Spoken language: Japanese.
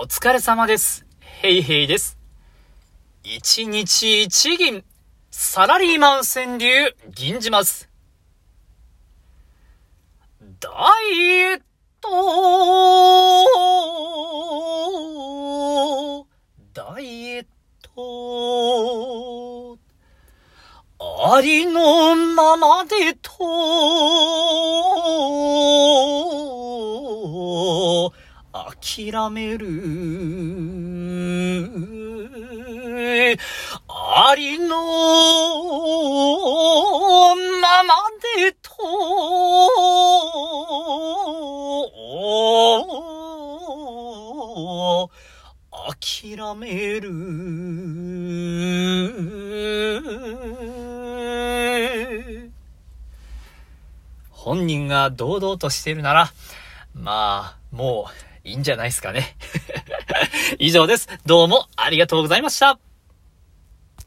お疲れ様です。ヘイヘイです。一日一銀、サラリーマン川柳、銀じます。ダイエットダイエットありのままでと諦めるありのままでと諦める。本人が堂々としているなら、まあ、もういいんじゃないですかね。以上です。どうもありがとうございました。